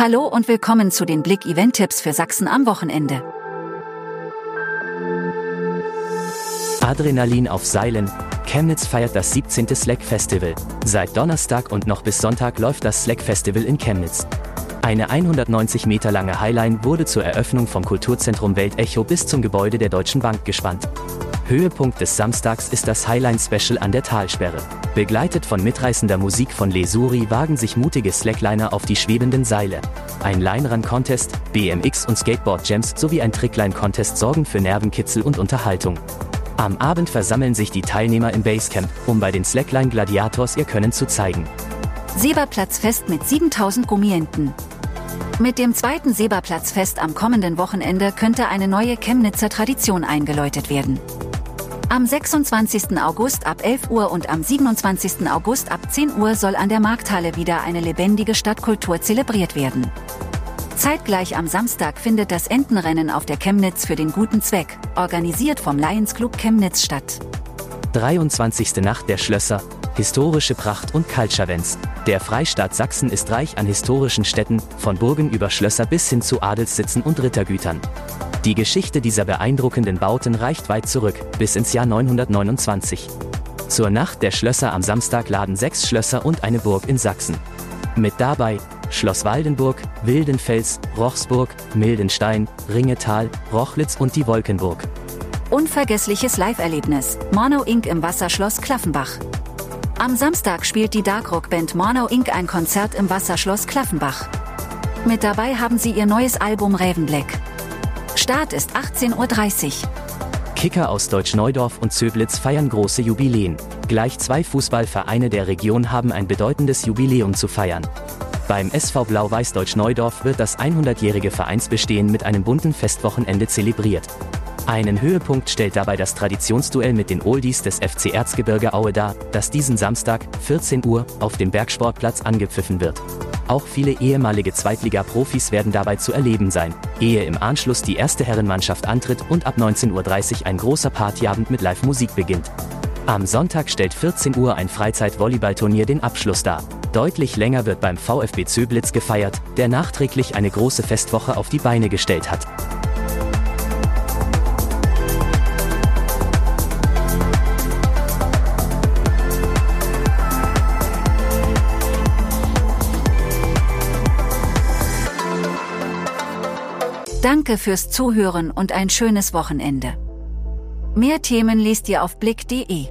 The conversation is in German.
Hallo und willkommen zu den Blick Event Tipps für Sachsen am Wochenende. Adrenalin auf Seilen. Chemnitz feiert das 17. Slack Festival. Seit Donnerstag und noch bis Sonntag läuft das Slack Festival in Chemnitz. Eine 190 Meter lange Highline wurde zur Eröffnung vom Kulturzentrum Weltecho bis zum Gebäude der Deutschen Bank gespannt. Höhepunkt des Samstags ist das Highline Special an der Talsperre. Begleitet von mitreißender Musik von Lesuri wagen sich mutige Slackliner auf die schwebenden Seile. Ein Line-Run-Contest, BMX und Skateboard-Jams sowie ein Trickline-Contest sorgen für Nervenkitzel und Unterhaltung. Am Abend versammeln sich die Teilnehmer im Basecamp, um bei den Slackline Gladiators ihr Können zu zeigen. Seberplatzfest mit 7000 Gummienten. Mit dem zweiten Seberplatzfest am kommenden Wochenende könnte eine neue Chemnitzer Tradition eingeläutet werden. Am 26. August ab 11 Uhr und am 27. August ab 10 Uhr soll an der Markthalle wieder eine lebendige Stadtkultur zelebriert werden. Zeitgleich am Samstag findet das Entenrennen auf der Chemnitz für den guten Zweck, organisiert vom Lions Club Chemnitz statt. 23. Nacht der Schlösser, historische Pracht und Kaltschavens. Der Freistaat Sachsen ist reich an historischen Städten, von Burgen über Schlösser bis hin zu Adelssitzen und Rittergütern. Die Geschichte dieser beeindruckenden Bauten reicht weit zurück, bis ins Jahr 929. Zur Nacht der Schlösser am Samstag laden sechs Schlösser und eine Burg in Sachsen. Mit dabei Schloss Waldenburg, Wildenfels, Rochsburg, Mildenstein, Ringetal, Rochlitz und die Wolkenburg. Unvergessliches Live-Erlebnis. Mono Inc. im Wasserschloss Klaffenbach. Am Samstag spielt die Darkrock-Band Mono Inc. ein Konzert im Wasserschloss Klaffenbach. Mit dabei haben sie ihr neues Album Ravenblack. Start ist 18.30 Uhr. Kicker aus Deutsch-Neudorf und Zöblitz feiern große Jubiläen. Gleich zwei Fußballvereine der Region haben ein bedeutendes Jubiläum zu feiern. Beim SV Blau-Weiß Deutsch-Neudorf wird das 100-jährige Vereinsbestehen mit einem bunten Festwochenende zelebriert. Einen Höhepunkt stellt dabei das Traditionsduell mit den Oldies des FC Erzgebirge Aue dar, das diesen Samstag, 14 Uhr, auf dem Bergsportplatz angepfiffen wird. Auch viele ehemalige Zweitliga-Profis werden dabei zu erleben sein, ehe im Anschluss die erste Herrenmannschaft antritt und ab 19.30 Uhr ein großer Partyabend mit Live-Musik beginnt. Am Sonntag stellt 14 Uhr ein Freizeit-Volleyballturnier den Abschluss dar. Deutlich länger wird beim VfB Zöblitz gefeiert, der nachträglich eine große Festwoche auf die Beine gestellt hat. Danke fürs Zuhören und ein schönes Wochenende. Mehr Themen liest ihr auf blick.de.